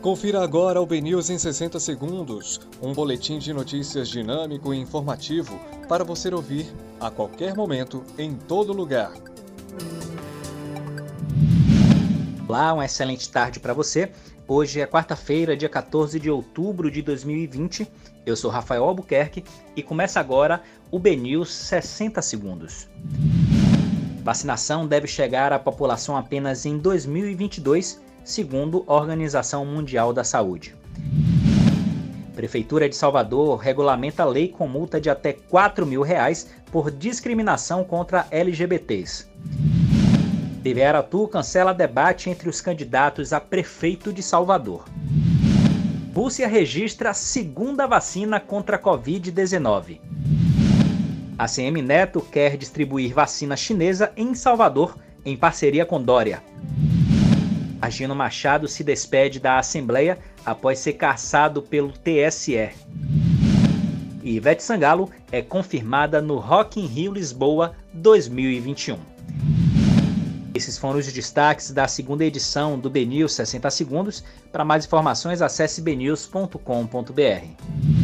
Confira agora o BNews em 60 segundos, um boletim de notícias dinâmico e informativo para você ouvir a qualquer momento, em todo lugar. Olá, uma excelente tarde para você. Hoje é quarta-feira, dia 14 de outubro de 2020. Eu sou Rafael Albuquerque e começa agora o BNews 60 segundos. Vacinação deve chegar à população apenas em 2022, segundo a Organização Mundial da Saúde. Prefeitura de Salvador regulamenta lei com multa de até 4 mil reais por discriminação contra LGBTs. TV cancela debate entre os candidatos a prefeito de Salvador. Rússia registra a segunda vacina contra a Covid-19. A CM Neto quer distribuir vacina chinesa em Salvador em parceria com Dória. Agino Machado se despede da Assembleia após ser caçado pelo TSE. E Ivete Sangalo é confirmada no Rock in Rio Lisboa 2021. Esses foram os destaques da segunda edição do BNews 60 Segundos. Para mais informações, acesse bnews.com.br.